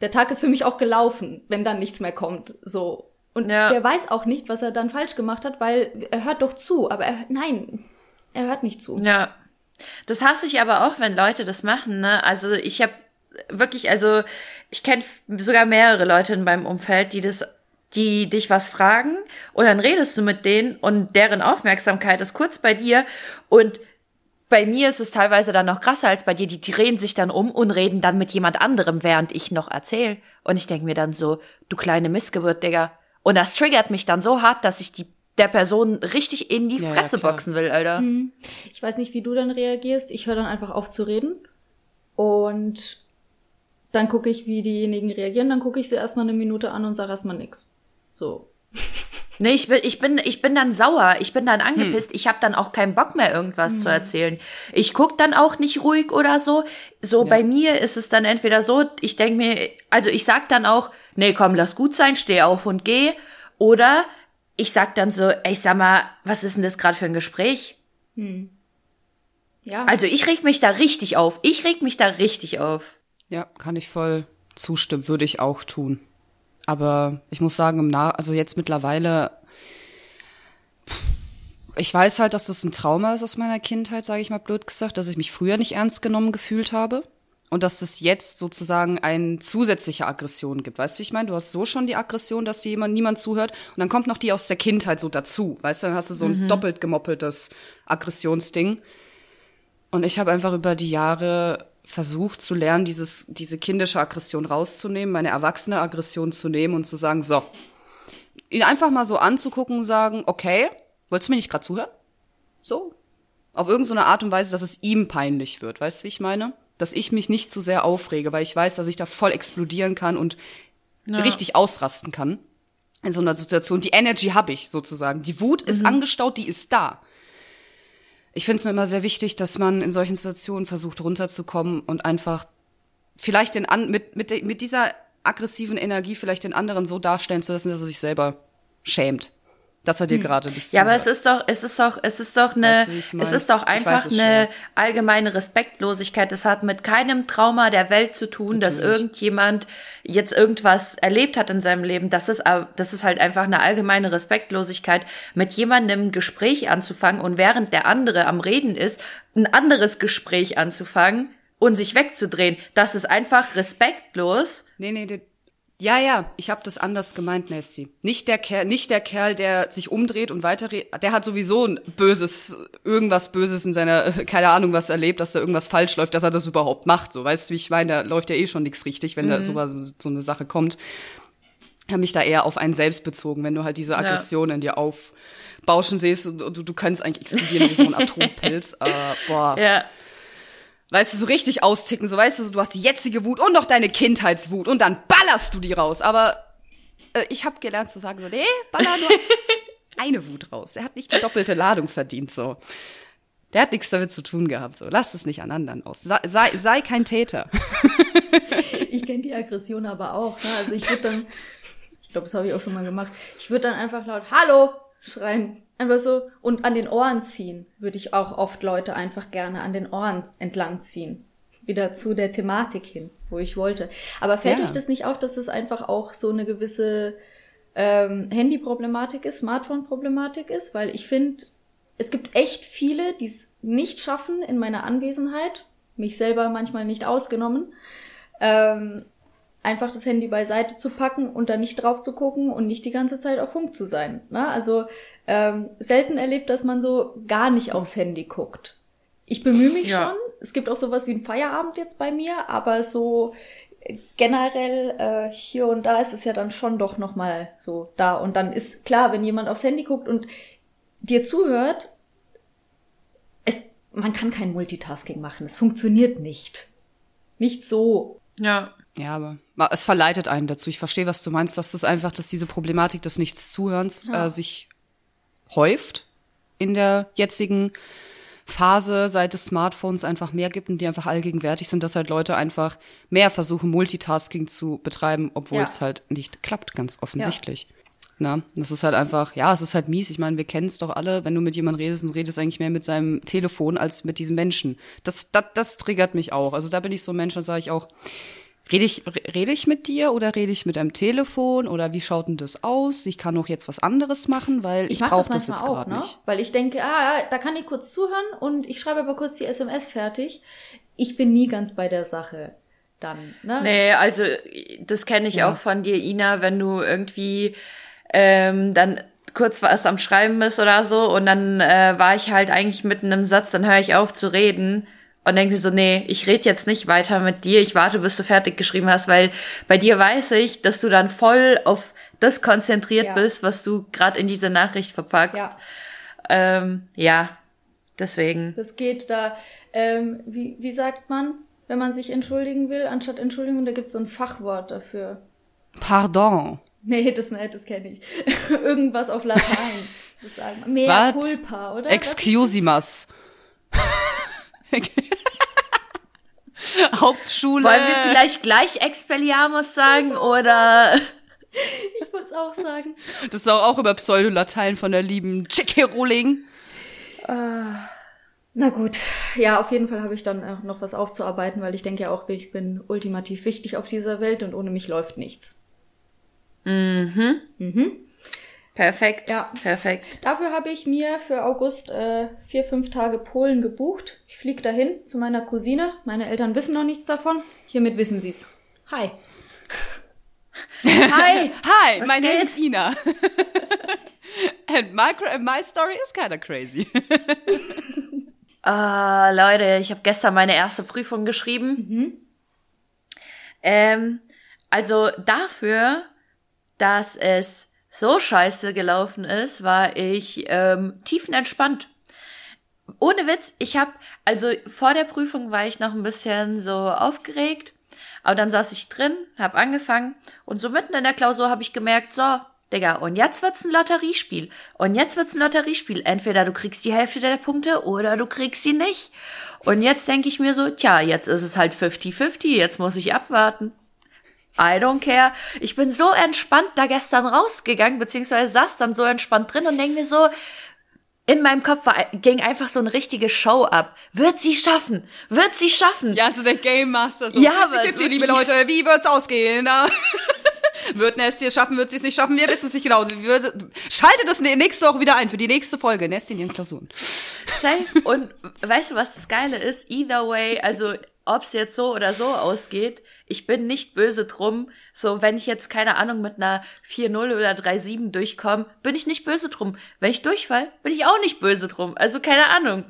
Speaker 1: Der Tag ist für mich auch gelaufen, wenn dann nichts mehr kommt. So. Und ja. der weiß auch nicht, was er dann falsch gemacht hat, weil er hört doch zu, aber er, nein, er hört nicht zu.
Speaker 3: Ja. Das hasse ich aber auch, wenn Leute das machen, ne? Also ich habe wirklich, also ich kenne sogar mehrere Leute in meinem Umfeld, die das die dich was fragen und dann redest du mit denen und deren Aufmerksamkeit ist kurz bei dir und bei mir ist es teilweise dann noch krasser als bei dir. Die drehen sich dann um und reden dann mit jemand anderem, während ich noch erzähle. Und ich denke mir dann so, du kleine Missgeburt, Digga. Und das triggert mich dann so hart, dass ich die der Person richtig in die ja, Fresse ja, boxen will, Alter. Hm.
Speaker 1: Ich weiß nicht, wie du dann reagierst. Ich höre dann einfach auf zu reden. Und dann gucke ich, wie diejenigen reagieren. Dann gucke ich sie erstmal eine Minute an und sage erstmal nix. So.
Speaker 3: Nee, ich bin, ich bin, ich bin dann sauer, ich bin dann angepisst, hm. ich habe dann auch keinen Bock mehr, irgendwas hm. zu erzählen. Ich guck dann auch nicht ruhig oder so. So ja. bei mir ist es dann entweder so, ich denk mir, also ich sag dann auch, nee, komm, lass gut sein, steh auf und geh. Oder ich sag dann so, ey, sag mal, was ist denn das gerade für ein Gespräch? Hm. Ja. Also ich reg mich da richtig auf. Ich reg mich da richtig auf.
Speaker 2: Ja, kann ich voll zustimmen, würde ich auch tun. Aber ich muss sagen, im Na also jetzt mittlerweile, ich weiß halt, dass das ein Trauma ist aus meiner Kindheit, sage ich mal blöd gesagt, dass ich mich früher nicht ernst genommen gefühlt habe und dass es jetzt sozusagen eine zusätzliche Aggression gibt. Weißt du, ich meine, du hast so schon die Aggression, dass dir jemand niemand zuhört und dann kommt noch die aus der Kindheit so dazu. Weißt du, dann hast du so ein mhm. doppelt gemoppeltes Aggressionsding. Und ich habe einfach über die Jahre versucht zu lernen, dieses, diese kindische Aggression rauszunehmen, meine erwachsene Aggression zu nehmen und zu sagen, so, ihn einfach mal so anzugucken und sagen, okay, wolltest du mir nicht gerade zuhören? So. Auf irgendeine Art und Weise, dass es ihm peinlich wird. Weißt du, wie ich meine? Dass ich mich nicht zu so sehr aufrege, weil ich weiß, dass ich da voll explodieren kann und ja. richtig ausrasten kann. In so einer Situation. Die Energy habe ich sozusagen. Die Wut ist mhm. angestaut, die ist da ich finde es nur immer sehr wichtig, dass man in solchen Situationen versucht runterzukommen und einfach vielleicht den an, mit, mit, mit dieser aggressiven Energie vielleicht den anderen so darstellen zu lassen, dass er sich selber schämt dass er dir hm. gerade nicht zuhört.
Speaker 3: Ja, aber es ist doch, es ist doch, es ist doch eine, weißt du, ich mein? es ist doch einfach weiß, eine allgemeine Respektlosigkeit. Es hat mit keinem Trauma der Welt zu tun, Natürlich. dass irgendjemand jetzt irgendwas erlebt hat in seinem Leben. Das ist, das ist halt einfach eine allgemeine Respektlosigkeit, mit jemandem ein Gespräch anzufangen und während der andere am Reden ist, ein anderes Gespräch anzufangen und sich wegzudrehen. Das ist einfach respektlos.
Speaker 2: Nee, nee, ja, ja, ich habe das anders gemeint, Nasty. Nicht der Kerl, nicht der Kerl, der sich umdreht und weiterredet. Der hat sowieso ein böses, irgendwas Böses in seiner, keine Ahnung, was erlebt, dass da irgendwas falsch läuft, dass er das überhaupt macht. So, weißt du, wie ich meine? Da läuft ja eh schon nichts richtig, wenn mhm. da sowas, so eine Sache kommt. Ich habe mich da eher auf einen selbst bezogen, wenn du halt diese Aggression ja. in dir aufbauschen siehst und du, du kannst eigentlich explodieren wie so ein Atompilz. uh, boah. Ja weißt du, so richtig austicken, so weißt du, so, du hast die jetzige Wut und noch deine Kindheitswut und dann ballerst du die raus. Aber äh, ich habe gelernt zu sagen, so, nee, baller nur eine Wut raus. Er hat nicht die doppelte Ladung verdient, so. Der hat nichts damit zu tun gehabt, so. Lass es nicht an anderen aus. Sei, sei, sei kein Täter.
Speaker 1: ich kenne die Aggression aber auch, ne? Also ich würde dann, ich glaube, das habe ich auch schon mal gemacht, ich würde dann einfach laut Hallo schreien. Einfach so und an den Ohren ziehen würde ich auch oft Leute einfach gerne an den Ohren entlang ziehen. Wieder zu der Thematik hin, wo ich wollte. Aber fällt ja. euch das nicht auf, dass es einfach auch so eine gewisse ähm, Handy-Problematik ist, Smartphone-Problematik ist, weil ich finde, es gibt echt viele, die es nicht schaffen in meiner Anwesenheit, mich selber manchmal nicht ausgenommen, ähm, einfach das Handy beiseite zu packen und da nicht drauf zu gucken und nicht die ganze Zeit auf Funk zu sein. Ne? Also ähm, selten erlebt, dass man so gar nicht aufs Handy guckt. Ich bemühe mich ja. schon. Es gibt auch sowas wie ein Feierabend jetzt bei mir, aber so generell äh, hier und da ist es ja dann schon doch noch mal so da und dann ist klar, wenn jemand aufs Handy guckt und dir zuhört, es man kann kein Multitasking machen, es funktioniert nicht. Nicht so.
Speaker 2: Ja. Ja, aber es verleitet einen dazu. Ich verstehe, was du meinst, dass das einfach, dass diese Problematik des Nichtszuhörens ja. äh, sich häuft in der jetzigen Phase, seit es Smartphones einfach mehr gibt und die einfach allgegenwärtig sind, dass halt Leute einfach mehr versuchen, Multitasking zu betreiben, obwohl ja. es halt nicht klappt, ganz offensichtlich. Ja. Na, das ist halt einfach, ja, es ist halt mies. Ich meine, wir kennen es doch alle, wenn du mit jemandem redest und redest eigentlich mehr mit seinem Telefon als mit diesem Menschen. Das, das, das triggert mich auch. Also da bin ich so ein Mensch, da sage ich auch, Rede ich, rede ich mit dir oder rede ich mit einem Telefon oder wie schaut denn das aus? Ich kann auch jetzt was anderes machen, weil ich, ich brauche das, das jetzt gerade ne? nicht.
Speaker 1: Weil ich denke, ah, da kann ich kurz zuhören und ich schreibe aber kurz die SMS fertig. Ich bin nie ganz bei der Sache dann. Ne?
Speaker 3: Nee, also das kenne ich ja. auch von dir, Ina, wenn du irgendwie ähm, dann kurz was am Schreiben bist oder so und dann äh, war ich halt eigentlich mitten im Satz, dann höre ich auf zu reden und denke mir so, nee, ich rede jetzt nicht weiter mit dir, ich warte, bis du fertig geschrieben hast, weil bei dir weiß ich, dass du dann voll auf das konzentriert ja. bist, was du gerade in diese Nachricht verpackst. Ja. Ähm, ja, deswegen.
Speaker 1: Das geht da, ähm, wie, wie sagt man, wenn man sich entschuldigen will, anstatt Entschuldigung, da gibt es so ein Fachwort dafür.
Speaker 2: Pardon.
Speaker 1: Nee, das, nee, das kenne ich. Irgendwas auf Latein. Das sagen. Mea culpa, oder?
Speaker 2: Excusimas. Hauptschule.
Speaker 3: Wollen wir vielleicht gleich Expelliarmus sagen oder?
Speaker 1: Ich würde es auch sagen.
Speaker 2: Das ist auch, über Pseudolatein von der lieben J.K. Rowling.
Speaker 1: Uh, na gut. Ja, auf jeden Fall habe ich dann auch noch was aufzuarbeiten, weil ich denke ja auch, ich bin ultimativ wichtig auf dieser Welt und ohne mich läuft nichts.
Speaker 3: Mhm. Mhm. Perfekt. Ja. Perfekt.
Speaker 1: Dafür habe ich mir für August äh, vier, fünf Tage Polen gebucht. Ich fliege dahin zu meiner Cousine. Meine Eltern wissen noch nichts davon. Hiermit wissen sie's. Hi.
Speaker 2: Hi. Hi, mein Name ist Ina. And my, my story is kinda crazy.
Speaker 3: Ah, uh, Leute, ich habe gestern meine erste Prüfung geschrieben. Mhm. Ähm, also dafür, dass es so scheiße gelaufen ist, war ich ähm, tiefenentspannt. Ohne Witz, ich habe, also vor der Prüfung war ich noch ein bisschen so aufgeregt, aber dann saß ich drin, habe angefangen und so mitten in der Klausur habe ich gemerkt, so, Digga, und jetzt wird's ein Lotteriespiel. Und jetzt wird's ein Lotteriespiel. Entweder du kriegst die Hälfte der Punkte oder du kriegst sie nicht. Und jetzt denke ich mir so, tja, jetzt ist es halt 50-50, jetzt muss ich abwarten. I don't care. Ich bin so entspannt da gestern rausgegangen, beziehungsweise saß dann so entspannt drin und denke mir so, in meinem Kopf war, ging einfach so eine richtige Show ab. Wird sie schaffen? Wird sie schaffen?
Speaker 2: Ja, so der Game Master. So ja, 50, 50, liebe Leute, wie wird's ausgehen? wird Nestie es schaffen, wird sie es nicht schaffen? Wir wissen es nicht genau. Schaltet das nächste Woche wieder ein für die nächste Folge. Nestie in ihren Klausuren.
Speaker 3: Safe. Und weißt du, was das Geile ist? Either way, also ob es jetzt so oder so ausgeht, ich bin nicht böse drum. So, wenn ich jetzt, keine Ahnung, mit einer 4-0 oder 3-7 durchkomme, bin ich nicht böse drum. Wenn ich durchfall, bin ich auch nicht böse drum. Also keine Ahnung.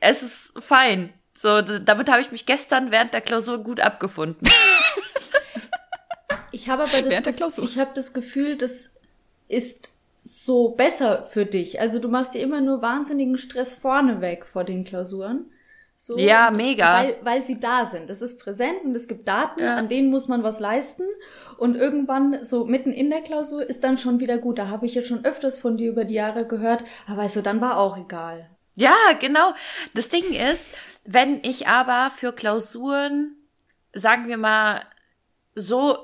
Speaker 3: Es ist fein. So, damit habe ich mich gestern während der Klausur gut abgefunden.
Speaker 1: ich habe aber das, ich habe das Gefühl, das ist so besser für dich. Also du machst dir immer nur wahnsinnigen Stress vorneweg vor den Klausuren. So,
Speaker 3: ja, mega.
Speaker 1: Weil, weil sie da sind. Es ist präsent und es gibt Daten, ja. an denen muss man was leisten. Und irgendwann, so mitten in der Klausur, ist dann schon wieder gut. Da habe ich jetzt schon öfters von dir über die Jahre gehört. Aber weißt du, dann war auch egal.
Speaker 3: Ja, genau. Das Ding ist, wenn ich aber für Klausuren, sagen wir mal, so,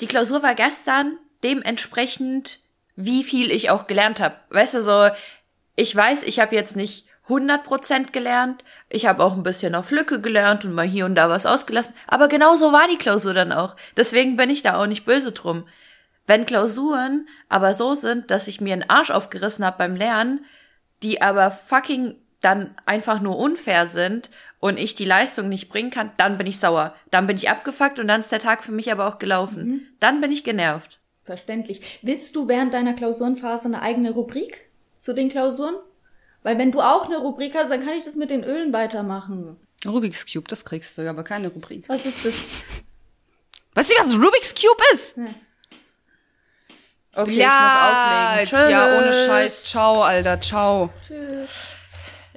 Speaker 3: die Klausur war gestern dementsprechend, wie viel ich auch gelernt habe. Weißt du, so, ich weiß, ich habe jetzt nicht 100% gelernt. Ich habe auch ein bisschen auf Lücke gelernt und mal hier und da was ausgelassen. Aber genau so war die Klausur dann auch. Deswegen bin ich da auch nicht böse drum. Wenn Klausuren aber so sind, dass ich mir einen Arsch aufgerissen habe beim Lernen, die aber fucking dann einfach nur unfair sind und ich die Leistung nicht bringen kann, dann bin ich sauer. Dann bin ich abgefuckt und dann ist der Tag für mich aber auch gelaufen. Mhm. Dann bin ich genervt.
Speaker 1: Verständlich. Willst du während deiner Klausurenphase eine eigene Rubrik zu den Klausuren? Weil wenn du auch eine Rubrik hast, dann kann ich das mit den Ölen weitermachen.
Speaker 2: Rubik's Cube, das kriegst du, aber keine Rubrik.
Speaker 1: Was ist das?
Speaker 2: Weißt du, was Rubik's Cube ist?
Speaker 1: Nee.
Speaker 3: Okay, ja, ich muss auflegen.
Speaker 2: Ja, ohne Scheiß. Ciao, Alter. Ciao.
Speaker 1: Tschüss.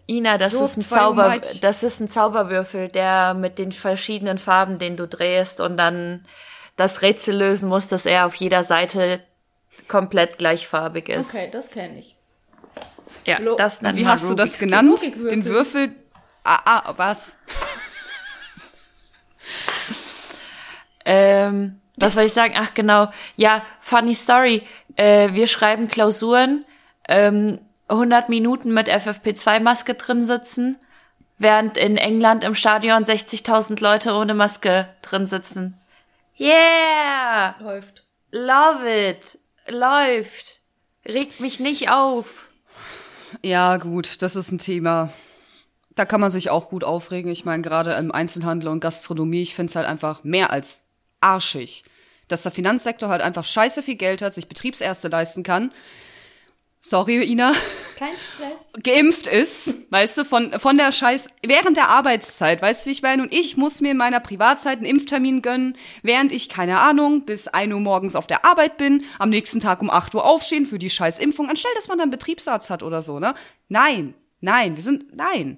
Speaker 3: Ina, das ist ein Zauber, das ist ein Zauberwürfel, der mit den verschiedenen Farben, den du drehst und dann das Rätsel lösen musst, dass er auf jeder Seite komplett gleichfarbig ist.
Speaker 1: Okay, das kenne ich.
Speaker 3: Ja, Lo das
Speaker 2: nennt Wie hast Rubik's du das genannt? Den Würfel. Ah, ah, was?
Speaker 3: ähm, was soll ich sagen? Ach genau. Ja, funny story. Äh, wir schreiben Klausuren, ähm, 100 Minuten mit FFP2-Maske drin sitzen, während in England im Stadion 60.000 Leute ohne Maske drin sitzen. Yeah!
Speaker 1: Läuft.
Speaker 3: Love it. Läuft. Regt mich nicht auf.
Speaker 2: Ja, gut, das ist ein Thema. Da kann man sich auch gut aufregen. Ich meine, gerade im Einzelhandel und Gastronomie, ich finde es halt einfach mehr als arschig, dass der Finanzsektor halt einfach scheiße viel Geld hat, sich Betriebsärzte leisten kann sorry, Ina,
Speaker 1: kein Stress,
Speaker 2: geimpft ist, weißt du, von, von der Scheiß, während der Arbeitszeit, weißt du, wie ich meine? Und ich muss mir in meiner Privatzeit einen Impftermin gönnen, während ich, keine Ahnung, bis ein Uhr morgens auf der Arbeit bin, am nächsten Tag um acht Uhr aufstehen für die scheiß Impfung, anstelle, dass man dann Betriebsarzt hat oder so, ne? Nein, nein, wir sind, nein,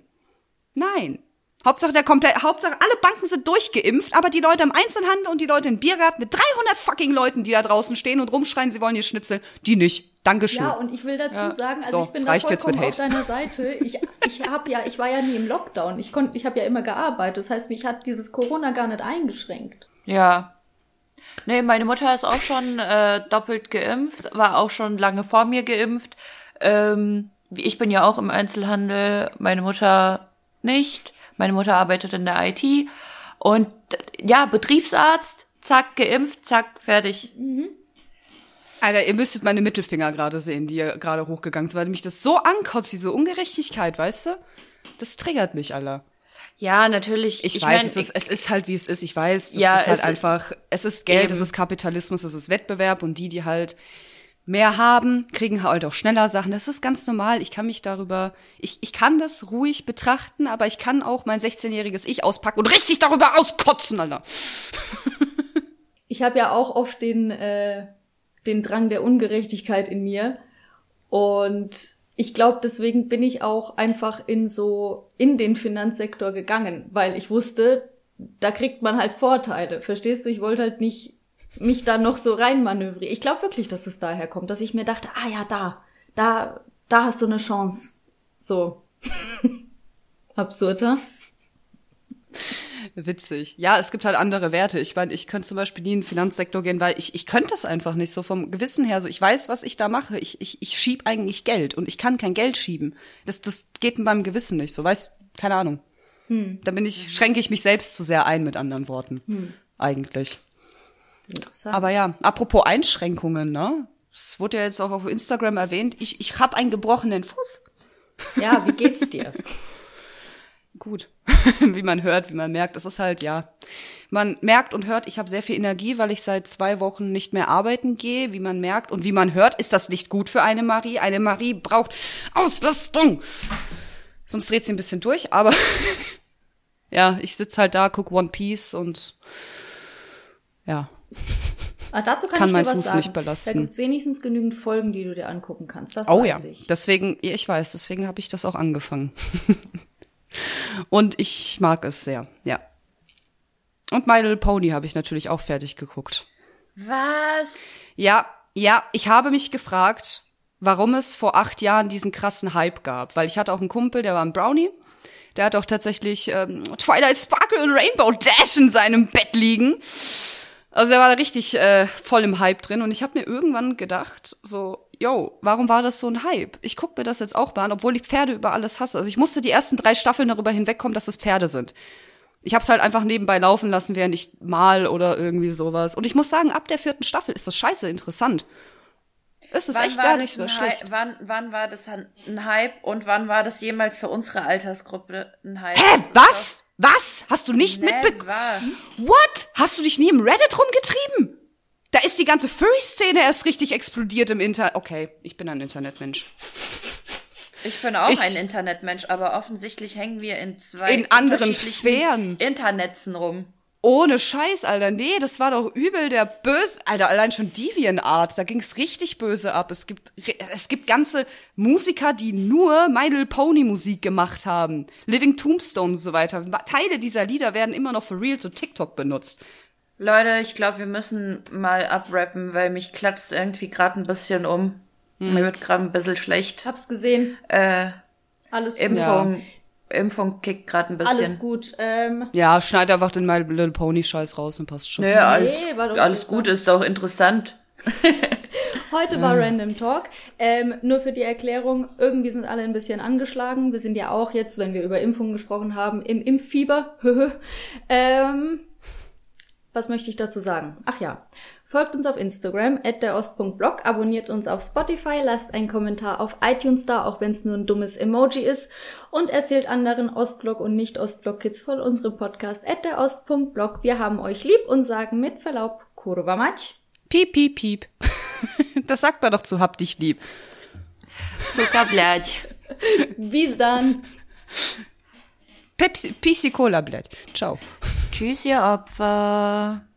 Speaker 2: nein. Hauptsache der komplett, Hauptsache alle Banken sind durchgeimpft, aber die Leute im Einzelhandel und die Leute im Biergarten mit 300 fucking Leuten, die da draußen stehen und rumschreien, sie wollen ihr Schnitzel, die nicht. Dankeschön.
Speaker 1: Ja, und ich will dazu ja. sagen, also so, ich bin da vollkommen auf deiner Seite. Ich, ich habe ja, ich war ja nie im Lockdown. Ich konnte, ich habe ja immer gearbeitet. Das heißt, mich hat dieses Corona gar nicht eingeschränkt.
Speaker 3: Ja. Nee, meine Mutter ist auch schon äh, doppelt geimpft, war auch schon lange vor mir geimpft. Ähm, ich bin ja auch im Einzelhandel, meine Mutter nicht. Meine Mutter arbeitet in der IT. Und ja, Betriebsarzt, zack, geimpft, zack, fertig.
Speaker 1: Mhm.
Speaker 2: Alter, ihr müsstet meine Mittelfinger gerade sehen, die gerade hochgegangen sind, weil mich das so ankotzt, diese Ungerechtigkeit, weißt du? Das triggert mich, Alter.
Speaker 3: Ja, natürlich.
Speaker 2: Ich, ich weiß, mein, es, ist, es ist halt, wie es ist. Ich weiß, das ja, ist halt einfach, es ist Geld, eben. es ist Kapitalismus, es ist Wettbewerb und die, die halt mehr haben, kriegen halt auch schneller Sachen. Das ist ganz normal. Ich kann mich darüber, ich, ich kann das ruhig betrachten, aber ich kann auch mein 16-jähriges Ich auspacken und richtig darüber auskotzen, Alter.
Speaker 1: Ich habe ja auch oft den, äh, den Drang der Ungerechtigkeit in mir. Und ich glaube, deswegen bin ich auch einfach in so, in den Finanzsektor gegangen, weil ich wusste, da kriegt man halt Vorteile. Verstehst du? Ich wollte halt nicht mich da noch so reinmanövriere. Ich glaube wirklich, dass es daher kommt, dass ich mir dachte, ah ja, da, da, da hast du eine Chance. So. Absurder.
Speaker 2: Witzig. Ja, es gibt halt andere Werte. Ich meine, ich könnte zum Beispiel nie in den Finanzsektor gehen, weil ich, ich könnte das einfach nicht so vom Gewissen her. So, ich weiß, was ich da mache. Ich, ich, ich schieb eigentlich Geld und ich kann kein Geld schieben. Das, das geht mit meinem Gewissen nicht. So, weißt, keine Ahnung. Hm. Da bin ich, schränke ich mich selbst zu sehr ein, mit anderen Worten. Hm. Eigentlich. Interessant. Aber ja, apropos Einschränkungen, ne? Es wurde ja jetzt auch auf Instagram erwähnt. Ich, ich habe einen gebrochenen Fuß.
Speaker 1: Ja, wie geht's dir?
Speaker 2: Gut, wie man hört, wie man merkt. Es ist halt, ja, man merkt und hört, ich habe sehr viel Energie, weil ich seit zwei Wochen nicht mehr arbeiten gehe. Wie man merkt und wie man hört, ist das nicht gut für eine Marie. Eine Marie braucht Auslastung. Sonst dreht sie ein bisschen durch, aber ja, ich sitz halt da, guck One Piece und ja,
Speaker 1: Ah, dazu kann, kann ich dir was Fuß sagen. Nicht belasten. Da gibt's wenigstens genügend Folgen, die du dir angucken kannst. Das
Speaker 2: oh
Speaker 1: weiß
Speaker 2: ja,
Speaker 1: ich.
Speaker 2: deswegen, ich weiß, deswegen habe ich das auch angefangen. Und ich mag es sehr, ja. Und My Little Pony habe ich natürlich auch fertig geguckt.
Speaker 3: Was?
Speaker 2: Ja, ja, ich habe mich gefragt, warum es vor acht Jahren diesen krassen Hype gab. Weil ich hatte auch einen Kumpel, der war ein Brownie. Der hat auch tatsächlich ähm, Twilight Sparkle und Rainbow Dash in seinem Bett liegen. Also er war da richtig äh, voll im Hype drin und ich habe mir irgendwann gedacht, so, yo, warum war das so ein Hype? Ich guck mir das jetzt auch mal an, obwohl ich Pferde über alles hasse. Also ich musste die ersten drei Staffeln darüber hinwegkommen, dass es Pferde sind. Ich habe es halt einfach nebenbei laufen lassen, während ich mal oder irgendwie sowas. Und ich muss sagen, ab der vierten Staffel ist das scheiße interessant. Es ist
Speaker 3: Wann
Speaker 2: echt gar nicht so schlecht.
Speaker 3: Wann, wann war das ein ein Hype und wann war das jemals für unsere Altersgruppe ein Hype?
Speaker 2: Hä, was? Was? Hast du nicht mitbekommen? What? Hast du dich nie im Reddit rumgetrieben? Da ist die ganze Furry-Szene erst richtig explodiert im Internet. Okay, ich bin ein Internetmensch.
Speaker 3: Ich bin auch
Speaker 2: Ich-
Speaker 3: ein Internetmensch, aber offensichtlich hängen wir in zwei
Speaker 2: In anderen Sphären.
Speaker 3: Internetzen rum.
Speaker 2: Ohne Scheiß, Alter. Nee, das war doch übel der böse. Alter, allein schon Deviant-Art. Da ging's richtig böse ab. Es gibt, es gibt ganze Musiker, die nur My Little Pony Musik gemacht haben. Living Tombstone und so weiter. Teile dieser Lieder werden immer noch für real zu TikTok benutzt.
Speaker 3: Leute, ich glaube, wir müssen mal abrappen, weil mich klatscht irgendwie gerade ein bisschen um.
Speaker 2: Hm.
Speaker 3: Mir wird gerade ein bisschen schlecht.
Speaker 1: Hab's gesehen.
Speaker 3: Äh,
Speaker 1: Alles gut.
Speaker 3: Impfung, Impfung kickt gerade ein bisschen.
Speaker 1: Alles gut. Ähm,
Speaker 2: Ja, schneid einfach den My Little Pony Scheiß raus und passt schon.
Speaker 3: Nö, alles,
Speaker 1: war doch
Speaker 3: alles
Speaker 1: interessant.
Speaker 3: gut, ist doch interessant.
Speaker 1: Heute war Random Talk. Ähm, nur für die Erklärung, irgendwie sind alle ein bisschen angeschlagen. Wir sind ja auch jetzt, wenn wir über Impfungen gesprochen haben, im Impffieber. ähm, was möchte ich dazu sagen? Ach ja. Folgt uns auf Instagram, at derost.blog, abonniert uns auf Spotify, lasst einen Kommentar auf iTunes da, auch wenn es nur ein dummes Emoji ist, und erzählt anderen Ostblock und Nicht-Ostblock-Kids von unserem Podcast at derost.blog. Wir haben euch lieb und sagen mit Verlaub, Kurva Matsch.
Speaker 2: Piep, piep, piep. Das sagt man doch zu hab dich lieb.
Speaker 3: Super blöd.
Speaker 1: Bis dann.
Speaker 2: Pepsi, Pepsi Cola, blöd. Ciao.
Speaker 3: Tschüss, ihr Opfer.